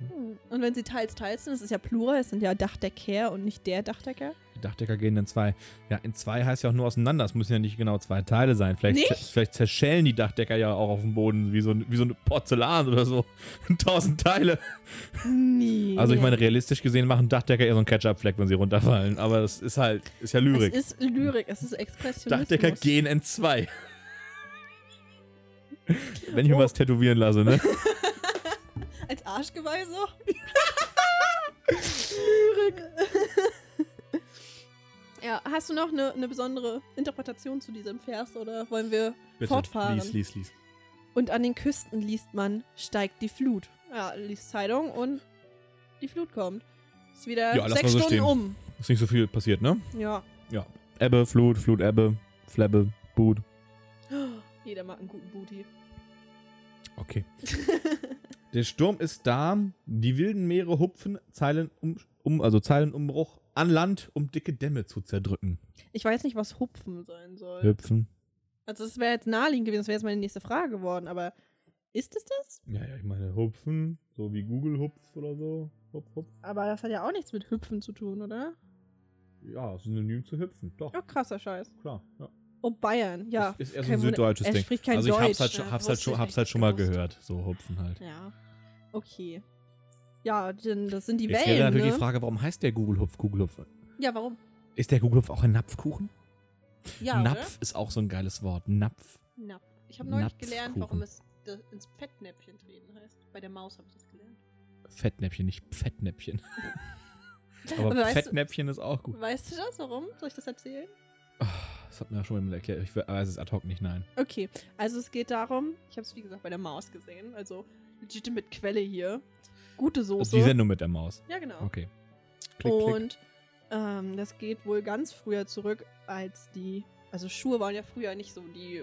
Hm. Und wenn sie teils, teils sind, das ist ja Plural, es sind ja Dachdecker und nicht der Dachdecker. Die Dachdecker gehen in zwei. Ja, in zwei heißt ja auch nur auseinander. Es müssen ja nicht genau zwei Teile sein. Vielleicht, vielleicht zerschellen die Dachdecker ja auch auf dem Boden wie so, ein, wie so eine Porzellan oder so. Tausend Teile. Nee. Also ich meine, realistisch gesehen machen Dachdecker eher so einen Ketchup-Fleck, wenn sie runterfallen. Aber das ist halt, ist ja Lyrik. Es ist Lyrik, es ist Expressionismus. Dachdecker gehen in zwei. wenn ich mir oh. was tätowieren lasse, ne? Als Arschgeweih so? ja, hast du noch eine, eine besondere Interpretation zu diesem Vers oder wollen wir Bitte, fortfahren? Lies, lies, lies. Und an den Küsten liest man, steigt die Flut. Ja, liest Zeitung und die Flut kommt. Ist wieder ja, sechs so Stunden um. Ist nicht so viel passiert, ne? Ja. Ja. Ebbe, Flut, Flut, Ebbe, Flebbe, Boot. Jeder mag einen guten Booty. Okay. Der Sturm ist da, die wilden Meere hupfen Zeilen um, um also Zeilenumbruch an Land, um dicke Dämme zu zerdrücken. Ich weiß nicht, was hupfen sein soll. Hüpfen. Also es wäre jetzt naheliegend gewesen, das wäre jetzt meine nächste Frage geworden, aber ist es das? Ja, ja, ich meine hupfen, so wie Google hupf oder so. Hupf, hupf. Aber das hat ja auch nichts mit hüpfen zu tun, oder? Ja, synonym zu hüpfen, doch. Ja, krasser Scheiß. Klar, ja. Oh, Bayern, ja. Ist, ist eher so ein süddeutsches Ding. Er spricht kein also ich hab's halt, schon, ne? hab's halt, schon, hab's halt schon mal gehört, so hupfen halt. Ja. Okay. Ja, denn das sind die Jetzt Wellen. Jetzt wäre natürlich ne? die Frage, warum heißt der Gugelhupf Gugelhupf? Ja, warum? Ist der Gugelhupf auch ein Napfkuchen? Ja. Napf oder? ist auch so ein geiles Wort. Napf. Napf. Ich habe neulich gelernt, warum es ins Fettnäpfchen treten heißt. Bei der Maus habe ich das gelernt. Fettnäpfchen, nicht Fettnäpfchen. Aber, Aber Fettnäpfchen du, ist auch gut. Weißt du das? Warum? Soll ich das erzählen? Ah, das hat mir auch schon jemand erklärt. Ich weiß ah, es ad hoc nicht, nein. Okay, also es geht darum, ich habe es wie gesagt bei der Maus gesehen. Also legitimate Quelle hier. Gute Soße. ist die Sendung mit der Maus. Ja, genau. Okay. Klick, und klick. Ähm, das geht wohl ganz früher zurück, als die. Also Schuhe waren ja früher nicht so die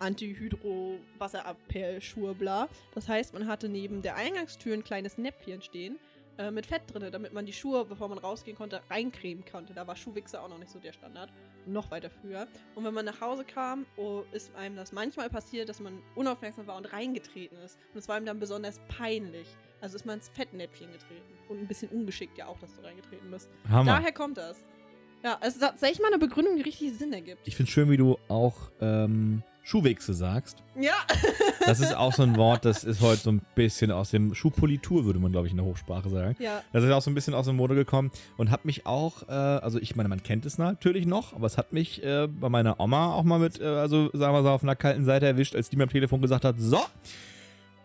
Antihydro-Wasserabperl-Schuhe, bla. Das heißt, man hatte neben der Eingangstür ein kleines Näpfchen stehen, äh, mit Fett drin, damit man die Schuhe, bevor man rausgehen konnte, reincremen konnte. Da war Schuhwichse auch noch nicht so der Standard. Noch weiter früher. Und wenn man nach Hause kam, oh, ist einem das manchmal passiert, dass man unaufmerksam war und reingetreten ist. Und es war einem dann besonders peinlich. Also ist man ins Fettnäpfchen getreten. Und ein bisschen ungeschickt ja auch, dass du reingetreten bist. Hammer. Daher kommt das. Ja, es ist tatsächlich mal eine Begründung, die richtig Sinn ergibt. Ich finde schön, wie du auch ähm, Schuhwichse sagst. Ja. das ist auch so ein Wort, das ist heute so ein bisschen aus dem Schuhpolitur, würde man, glaube ich, in der Hochsprache sagen. Ja. Das ist auch so ein bisschen aus dem Mode gekommen und hat mich auch, äh, also ich meine, man kennt es natürlich noch, aber es hat mich äh, bei meiner Oma auch mal mit, äh, also sagen wir so, auf einer kalten Seite erwischt, als die mir am Telefon gesagt hat, so,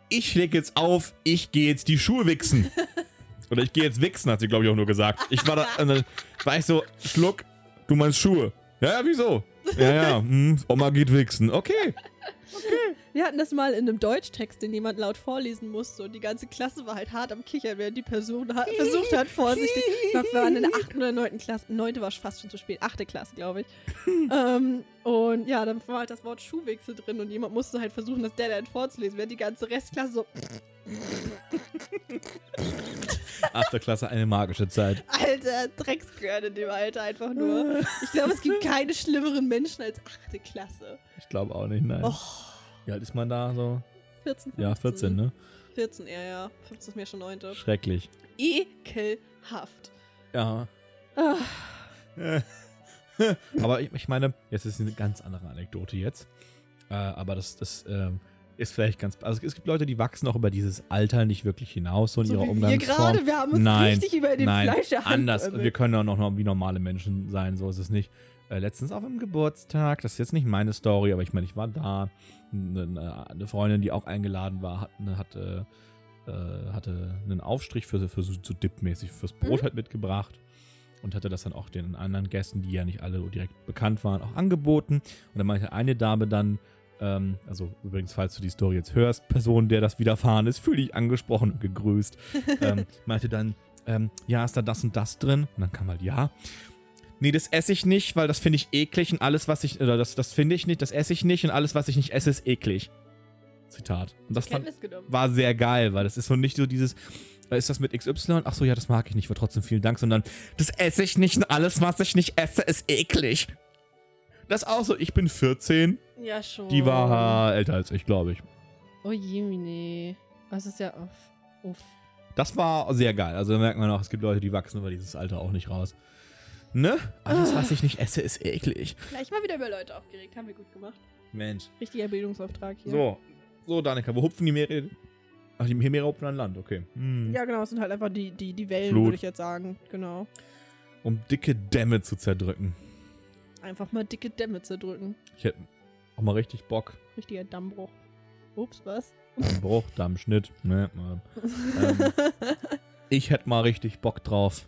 ich lege jetzt auf, ich gehe jetzt die Schuhe wichsen. Oder ich gehe jetzt wichsen, hat sie, glaube ich, auch nur gesagt. Ich war da, war ich so, Schluck, du meinst Schuhe. Ja, ja, wieso? Ja, ja. Hm, Oma geht wichsen. Okay. Okay. Wir hatten das mal in einem Deutschtext, den jemand laut vorlesen musste und die ganze Klasse war halt hart am Kichern, während die Person hat, versucht hat, vorsichtig. Wir waren in der 8. oder 9. Klasse. 9. war fast schon zu spät. 8. Klasse, glaube ich. ähm, und ja, dann war halt das Wort Schuhwechsel drin und jemand musste halt versuchen, das Dead End vorzulesen, während die ganze Restklasse so. 8. Klasse, eine magische Zeit. Alter, Dreckskörn in dem Alter einfach nur. Ich glaube, es gibt keine schlimmeren Menschen als 8. Klasse. Ich glaube auch nicht, nein. Oh. Wie alt ist man da so? 14. 15. Ja, 14, ne? 14, ja, ja. 15 ist mir schon 9. Schrecklich. Ekelhaft. Ja. Ah. aber ich, ich, meine, jetzt ist eine ganz andere Anekdote jetzt. Äh, aber das, das ähm, ist vielleicht ganz. Also es gibt Leute, die wachsen auch über dieses Alter nicht wirklich hinaus so in so ihrer wie Umgangsform. Wir gerade, wir haben uns nein, richtig über den nein, Fleisch Anders. Wir können auch noch wie normale Menschen sein, so ist es nicht äh, letztens auf einem Geburtstag, das ist jetzt nicht meine Story, aber ich meine, ich war da. Eine, äh, eine, Freundin, die auch eingeladen war, hat, ne, hatte, äh, hatte einen Aufstrich für, für so, so dip fürs mhm. Brot mhm. halt mitgebracht und hatte das dann auch den anderen Gästen, die ja nicht alle direkt bekannt waren, auch angeboten. Und dann meinte eine Dame dann, ähm, also übrigens, falls du die Story jetzt hörst, Person, der das widerfahren ist, fühle dich angesprochen und gegrüßt, ähm, meinte dann, ähm, ja, ist da das und das drin? Und dann kam halt ja nee, das esse ich nicht, weil das finde ich eklig und alles, was ich, oder das, das finde ich nicht, das esse ich nicht und alles, was ich nicht esse, ist eklig. Zitat. Und das fand, war sehr geil, weil das ist so nicht so dieses, äh, ist das mit XY? Ach so, ja, das mag ich nicht, aber trotzdem vielen Dank, sondern das esse ich nicht und alles, was ich nicht esse, ist eklig. Das ist auch so, ich bin 14. Ja, schon. Die war älter als ich, glaube ich. Oh nee. Das ist ja uff. uff. Das war sehr geil. Also da merkt man auch, es gibt Leute, die wachsen über dieses Alter auch nicht raus. Ne? Alles, was ich nicht esse, ist eklig. Gleich mal wieder über Leute aufgeregt. Haben wir gut gemacht. Mensch. Richtiger Bildungsauftrag hier. So, so Danika, wo hupfen die Meere? Ach, die Meere hupfen an Land, okay. Hm. Ja, genau, es sind halt einfach die, die, die Wellen, würde ich jetzt sagen. Genau. Um dicke Dämme zu zerdrücken. Einfach mal dicke Dämme zerdrücken. Ich hätte auch mal richtig Bock. Richtiger Dammbruch. Ups, was? Dammbruch, Dammschnitt. Ne, ähm, ich hätte mal richtig Bock drauf.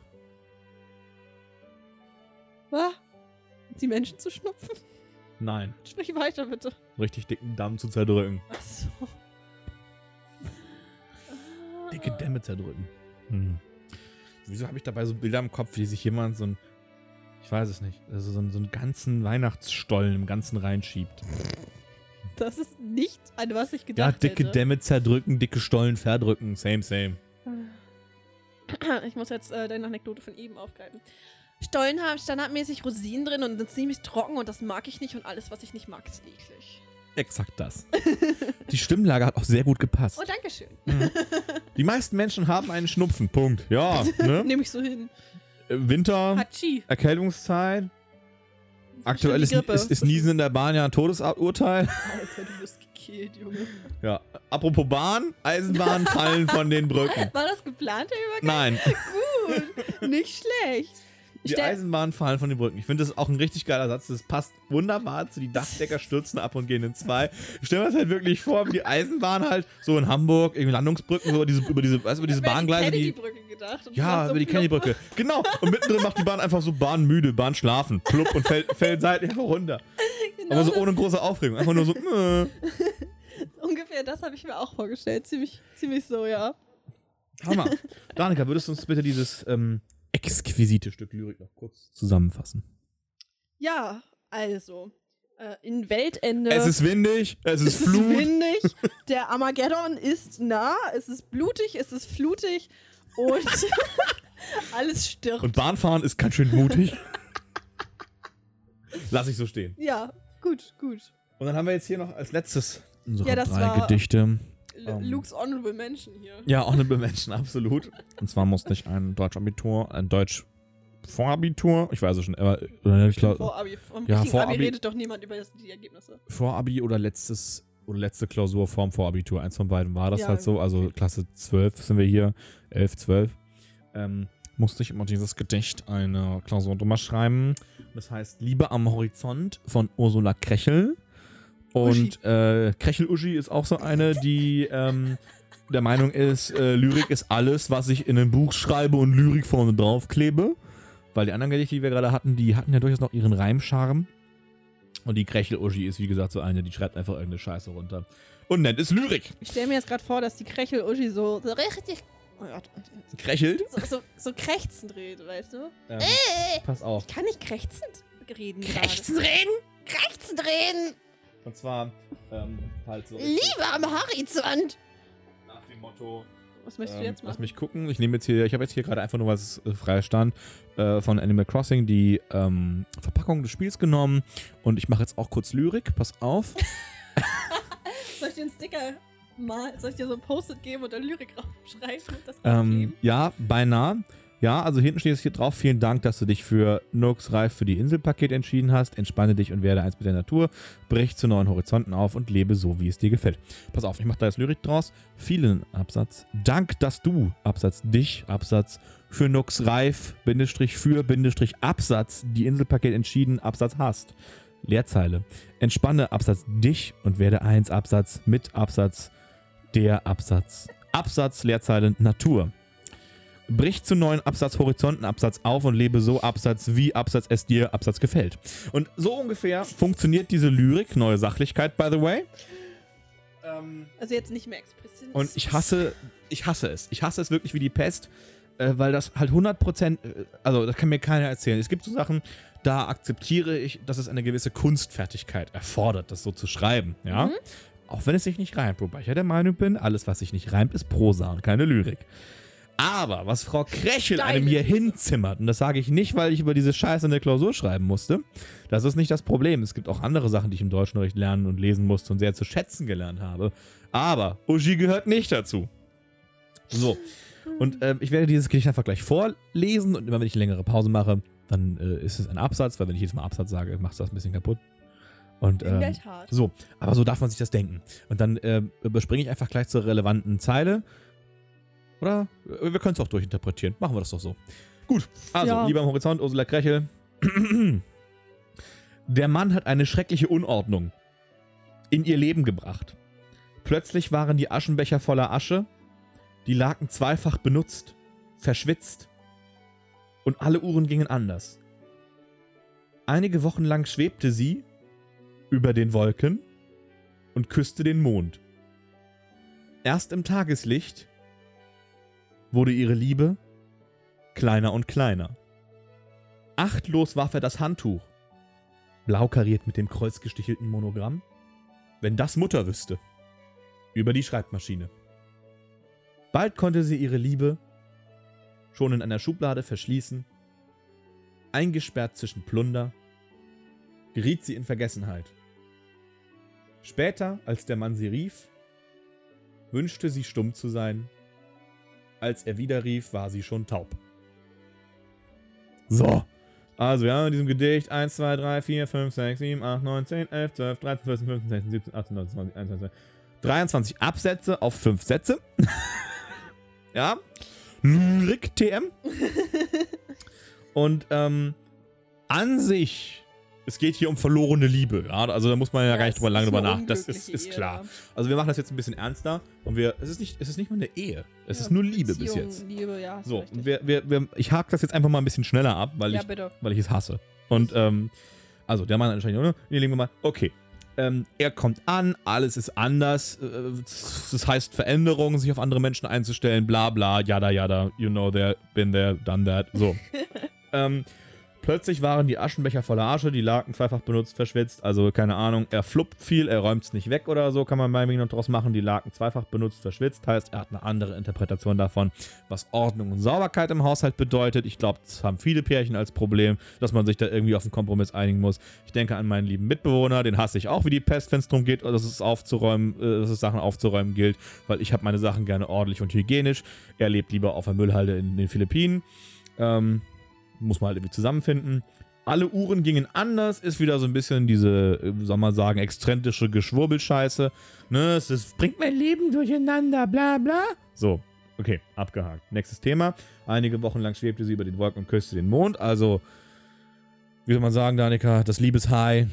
die Menschen zu schnupfen? Nein. Sprich weiter, bitte. Richtig dicken Damm zu zerdrücken. Ach so. Dicke Dämme zerdrücken. Hm. Wieso habe ich dabei so Bilder im Kopf, wie sich jemand so ein. Ich weiß es nicht. Also so, einen, so einen ganzen Weihnachtsstollen im Ganzen reinschiebt. Das ist nicht an was ich gedacht habe. Ja, dicke hätte. Dämme zerdrücken, dicke Stollen verdrücken. Same, same. Ich muss jetzt äh, deine Anekdote von eben aufgreifen. Stollen haben standardmäßig Rosinen drin und sind ziemlich trocken und das mag ich nicht und alles, was ich nicht mag, ist eklig. Exakt das. Die Stimmlage hat auch sehr gut gepasst. Oh, danke schön. Mhm. Die meisten Menschen haben einen Schnupfen. Punkt. Ja. Ne? Nehme ich so hin. Äh, Winter, Hatschi. Erkältungszeit. Aktuell ist, ist Niesen in der Bahn ja ein Todesurteil. Alter, du wirst gekillt, Junge. Ja. Apropos Bahn, Eisenbahn fallen von den Brücken. War das geplant, Herr Übergang? Nein. Gut, nicht schlecht. Die Eisenbahnen fallen von den Brücken. Ich finde das auch ein richtig geiler Satz. Das passt wunderbar zu die Dachdecker stürzen ab und gehen in zwei. Ich stelle mir das halt wirklich vor, wie die Eisenbahn halt so in Hamburg, irgendwie Landungsbrücken, so über diese, über diese, weißt, über diese Bahngleise. Die, die gedacht ja, über die Kennedybrücke. Genau. Und mittendrin macht die Bahn einfach so Bahnmüde, Bahn schlafen, plupp und fällt, fällt seitlich runter. Genau. Aber so ohne große Aufregung. Einfach nur so. Mö. Äh. Ungefähr das habe ich mir auch vorgestellt. Ziemlich, ziemlich so, ja. Hammer. Danika, würdest du uns bitte dieses ähm, exquisite Stück Lyrik noch kurz zusammenfassen? Ja, also. Äh, in Weltende. Es ist windig, es ist es Flut. Es ist windig, der Armageddon ist nah, es ist blutig, es ist flutig und alles stirbt. Und Bahnfahren ist ganz schön mutig. Lass ich so stehen. Ja, gut, gut. Und dann haben wir jetzt hier noch als letztes unsere ja, drei war, Gedichte. L ähm. Luke's Honorable Menschen hier. Ja, Honorable Menschen, absolut. Und zwar musste ich ein Deutsch-Abitur, ein Deutsch- Vorabitur, ich weiß es schon, aber äh, ich glaube. Vorabi, vom ja, Vorabi redet doch niemand über die Ergebnisse. Vorabi oder letztes oder letzte Klausur vorm Vorabitur, eins von beiden war das ja, halt so, also okay. Klasse 12 sind wir hier, 11, 12. Ähm, musste ich immer dieses Gedicht eine Klausur drüber schreiben. Das heißt Liebe am Horizont von Ursula Krechel. Und äh, Krechel-Uschi ist auch so eine, die ähm, der Meinung ist, äh, Lyrik ist alles, was ich in ein Buch schreibe und Lyrik vorne drauf klebe. Weil die anderen Gedichte, die wir gerade hatten, die hatten ja durchaus noch ihren Reimscharm. Und die Krechel-Uschi ist, wie gesagt, so eine, die schreibt einfach irgendeine Scheiße runter. Und nennt es Lyrik. Ich stelle mir jetzt gerade vor, dass die Krechel-Uschi so, so richtig Oh Gott. Krechelt? So, so, so, krächzend redet, weißt du? Ähm, Ey, äh, pass auf. Ich kann nicht krächzend reden. Krächzend reden? Krächzend reden! Und zwar ähm, halt so. Lieber am Horizont! Nach dem Motto. Was möchtest du ähm, jetzt machen? Lass mich gucken. Ich nehme jetzt hier, ich habe jetzt hier gerade einfach nur was äh, frei stand äh, von Animal Crossing, die ähm, Verpackung des Spiels genommen. Und ich mache jetzt auch kurz Lyrik. Pass auf. Soll ich dir einen Sticker mal, soll ich dir so ein Post-it geben und dann Lyrik draufschreiben das ähm, Ja, beinahe. Ja, also hinten steht es hier drauf. Vielen Dank, dass du dich für Nooks Reif für die Inselpaket entschieden hast. Entspanne dich und werde eins mit der Natur. Brich zu neuen Horizonten auf und lebe so, wie es dir gefällt. Pass auf, ich mache da jetzt Lyrik draus. Vielen Absatz. Dank, dass du, Absatz dich, Absatz für Nooks Reif, Bindestrich für, Bindestrich Absatz, die Inselpaket entschieden, Absatz hast. Leerzeile. Entspanne Absatz dich und werde eins Absatz mit Absatz der Absatz. Absatz, Leerzeile, Natur. Brich zu neuen Absatzhorizonten, Absatz auf und lebe so Absatz, wie Absatz es dir Absatz gefällt. Und so ungefähr funktioniert diese Lyrik, neue Sachlichkeit, by the way. Ähm, also jetzt nicht mehr expressiv. Und ich hasse, ich hasse es. Ich hasse es wirklich wie die Pest, äh, weil das halt 100%, äh, also das kann mir keiner erzählen. Es gibt so Sachen, da akzeptiere ich, dass es eine gewisse Kunstfertigkeit erfordert, das so zu schreiben, ja. Mhm. Auch wenn es sich nicht reimt, wobei ich ja der Meinung bin, alles, was sich nicht reimt, ist Prosa und keine Lyrik. Aber was Frau Krechel Steine. einem hier hinzimmert, und das sage ich nicht, weil ich über diese Scheiße in der Klausur schreiben musste, das ist nicht das Problem. Es gibt auch andere Sachen, die ich im Deutschunterricht lernen und lesen musste und sehr zu schätzen gelernt habe. Aber Uschi gehört nicht dazu. So. Und äh, ich werde dieses Gedicht einfach gleich vorlesen und immer wenn ich eine längere Pause mache, dann äh, ist es ein Absatz, weil wenn ich jedes Mal Absatz sage, macht es das ein bisschen kaputt. Und, ähm, In der Tat. So, aber so darf man sich das denken. Und dann äh, überspringe ich einfach gleich zur relevanten Zeile oder? Äh, wir können es auch durchinterpretieren. Machen wir das doch so. Gut, also, ja. lieber am Horizont, Ursula Krechel. Der Mann hat eine schreckliche Unordnung in ihr Leben gebracht. Plötzlich waren die Aschenbecher voller Asche, die Laken zweifach benutzt, verschwitzt und alle Uhren gingen anders. Einige Wochen lang schwebte sie über den Wolken und küsste den Mond. Erst im Tageslicht wurde ihre Liebe kleiner und kleiner. Achtlos warf er das Handtuch, blau kariert mit dem kreuzgestichelten Monogramm. Wenn das Mutter wüsste. Über die Schreibmaschine. Bald konnte sie ihre Liebe schon in einer Schublade verschließen. Eingesperrt zwischen Plunder, geriet sie in Vergessenheit. Später, als der Mann sie rief, wünschte sie stumm zu sein als er widerrief, war sie schon taub. So. Also, wir haben in diesem Gedicht 1, 2, 3, 4, 5, 6, 7, 8, 9, 10, 11, 12, 13, 14, 15, 16, 17, 18, 19, 20, 21, 23 Absätze auf 5 Sätze. ja. Rick TM. Und ähm, an sich es geht hier um verlorene Liebe. Ja? Also da muss man ja, ja gar nicht drüber lange drüber nach. Das ist, ist klar. Also wir machen das jetzt ein bisschen ernster und wir. Es ist nicht, es ist nicht mal eine Ehe. Es ja, ist nur Liebe Beziehung, bis jetzt. Liebe, ja. So, und wir, wir, wir, ich hake das jetzt einfach mal ein bisschen schneller ab, weil, ich, weil ich es hasse. Und ähm, also der Mann anscheinend, ne? Hier legen wir mal. Okay. Ähm, er kommt an, alles ist anders. Äh, das heißt Veränderungen, sich auf andere Menschen einzustellen, bla bla, yada yada. You know there, been there, done that. So. ähm, Plötzlich waren die Aschenbecher voller Asche, die Laken zweifach benutzt, verschwitzt, also keine Ahnung, er fluppt viel, er räumt es nicht weg oder so, kann man bei mir noch draus machen. Die Laken zweifach benutzt, verschwitzt, heißt, er hat eine andere Interpretation davon, was Ordnung und Sauberkeit im Haushalt bedeutet. Ich glaube, das haben viele Pärchen als Problem, dass man sich da irgendwie auf einen Kompromiss einigen muss. Ich denke an meinen lieben Mitbewohner, den hasse ich auch wie die Pest, wenn es darum geht, dass es aufzuräumen, äh, dass es Sachen aufzuräumen gilt, weil ich habe meine Sachen gerne ordentlich und hygienisch. Er lebt lieber auf einer Müllhalde in den Philippinen. Ähm, muss man halt irgendwie zusammenfinden. Alle Uhren gingen anders, ist wieder so ein bisschen diese, äh, soll man sagen, exzentrische Geschwurbelscheiße. Ne, es ist, bringt mein Leben durcheinander, bla bla. So, okay, abgehakt. Nächstes Thema. Einige Wochen lang schwebte sie über den Wolken und küsste den Mond. Also, wie soll man sagen, Danika, das Liebeshigh.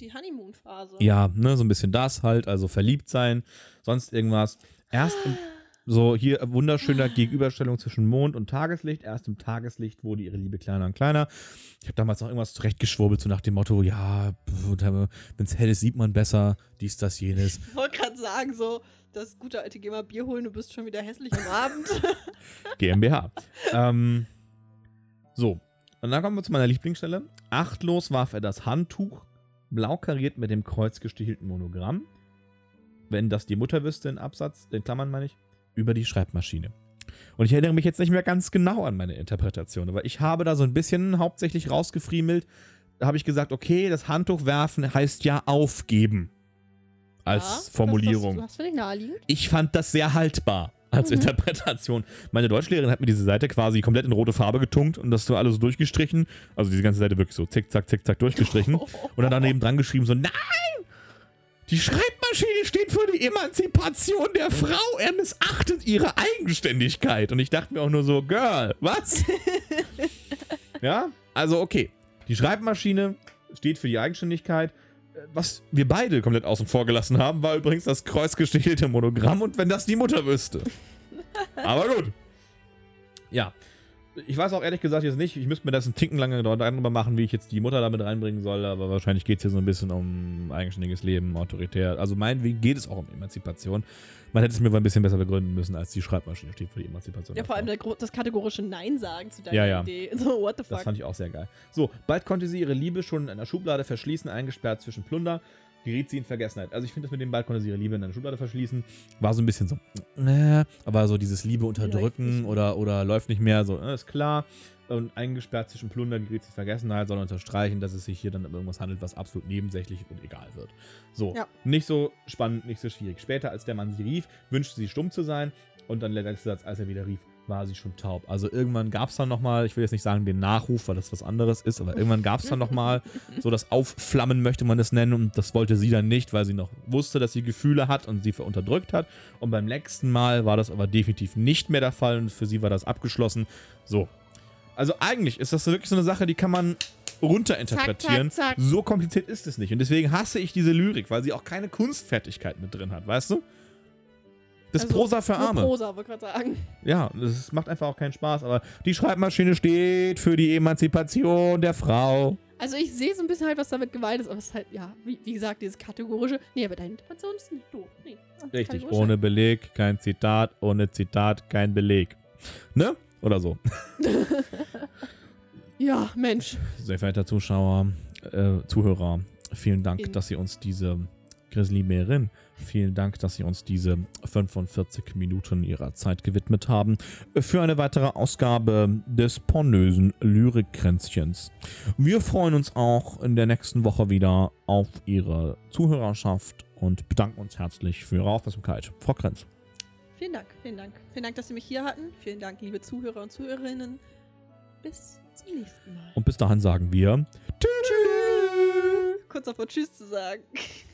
Die Honeymoon-Phase. Ja, ne, so ein bisschen das halt, also verliebt sein, sonst irgendwas. Erst im, so, hier äh, wunderschöner Gegenüberstellung zwischen Mond und Tageslicht. Erst im Tageslicht wurde ihre Liebe kleiner und kleiner. Ich habe damals noch irgendwas zurechtgeschwurbelt, so nach dem Motto, ja, wenn es hell ist, sieht man besser, dies, das, jenes. Ich wollte gerade sagen, so, das gute alte, geh mal Bier holen, du bist schon wieder hässlich am Abend. GmbH. ähm, so, und dann kommen wir zu meiner Lieblingsstelle. Achtlos warf er das Handtuch, blau kariert mit dem kreuzgestichelten Monogramm. Wenn das die Mutter wüsste, in Absatz, in Klammern meine ich über die Schreibmaschine. Und ich erinnere mich jetzt nicht mehr ganz genau an meine Interpretation, aber ich habe da so ein bisschen hauptsächlich rausgefriemelt. Da habe ich gesagt, okay, das Handtuch werfen heißt ja aufgeben. Als ja, Formulierung. Das, das, das ich, naheliegend. ich fand das sehr haltbar als mhm. Interpretation. Meine Deutschlehrerin hat mir diese Seite quasi komplett in rote Farbe getunkt und das so alles durchgestrichen. Also diese ganze Seite wirklich so zick, zack, zick, zack durchgestrichen. Oh. Und dann daneben dran geschrieben so, nein! Die Schreibmaschine steht für die Emanzipation der Frau. Er missachtet ihre Eigenständigkeit. Und ich dachte mir auch nur so, Girl, was? ja, also okay. Die Schreibmaschine steht für die Eigenständigkeit. Was wir beide komplett außen vor gelassen haben, war übrigens das kreuzgestichelte Monogramm und wenn das die Mutter wüsste. Aber gut. Ja ich weiß auch ehrlich gesagt jetzt nicht, ich müsste mir das ein Ticken lange darüber machen, wie ich jetzt die Mutter damit reinbringen soll, aber wahrscheinlich geht es hier so ein bisschen um eigenständiges Leben, autoritär. Also meinetwegen geht es auch um Emanzipation. Man hätte es mir wohl ein bisschen besser begründen müssen, als die Schreibmaschine steht für die Emanzipation. Ja, vor allem das kategorische Nein sagen zu deiner ja, ja. Idee. So, what the fuck. Das fand ich auch sehr geil. So, bald konnte sie ihre Liebe schon in einer Schublade verschließen, eingesperrt zwischen Plunder geriet sie in Vergessenheit. Also ich finde das mit dem ihre Liebe in eine Schublade verschließen, war so ein bisschen so, äh, aber so dieses Liebe unterdrücken oder, oder läuft nicht mehr, so, äh, ist klar. Und eingesperrt zwischen Plundern geriet sie in Vergessenheit, soll unterstreichen, dass es sich hier dann um irgendwas handelt, was absolut nebensächlich und egal wird. So, ja. nicht so spannend, nicht so schwierig. Später, als der Mann sie rief, wünschte sie stumm zu sein. Und dann der letzte Satz, als er wieder rief, war sie schon taub. Also irgendwann gab es dann nochmal, ich will jetzt nicht sagen den Nachruf, weil das was anderes ist, aber irgendwann gab es dann nochmal so das Aufflammen, möchte man es nennen. Und das wollte sie dann nicht, weil sie noch wusste, dass sie Gefühle hat und sie unterdrückt hat. Und beim nächsten Mal war das aber definitiv nicht mehr der Fall und für sie war das abgeschlossen. So. Also eigentlich ist das wirklich so eine Sache, die kann man runterinterpretieren. Zack, zack, zack. So kompliziert ist es nicht. Und deswegen hasse ich diese Lyrik, weil sie auch keine Kunstfertigkeit mit drin hat, weißt du? Das also, ist Prosa für Arme. Prosa, wollte gerade sagen. Ja, das macht einfach auch keinen Spaß, aber die Schreibmaschine steht für die Emanzipation der Frau. Also ich sehe so ein bisschen halt, was damit gemeint ist, aber es ist halt, ja, wie, wie gesagt, dieses kategorische. Nee, aber deine Interpretation ist nicht doof. Nee, Richtig, ohne Beleg, kein Zitat, ohne Zitat, kein Beleg. Ne? Oder so. ja, Mensch. Sehr verehrter Zuschauer, äh, Zuhörer, vielen Dank, In dass Sie uns diese Grizzlybärin Vielen Dank, dass Sie uns diese 45 Minuten Ihrer Zeit gewidmet haben für eine weitere Ausgabe des pornösen Lyrikkränzchens. Wir freuen uns auch in der nächsten Woche wieder auf Ihre Zuhörerschaft und bedanken uns herzlich für Ihre Aufmerksamkeit. Frau Krenz. Vielen Dank, vielen Dank. Vielen Dank, dass Sie mich hier hatten. Vielen Dank, liebe Zuhörer und Zuhörerinnen. Bis zum nächsten Mal. Und bis dahin sagen wir Tschüss. Kurz davor Tschüss zu sagen.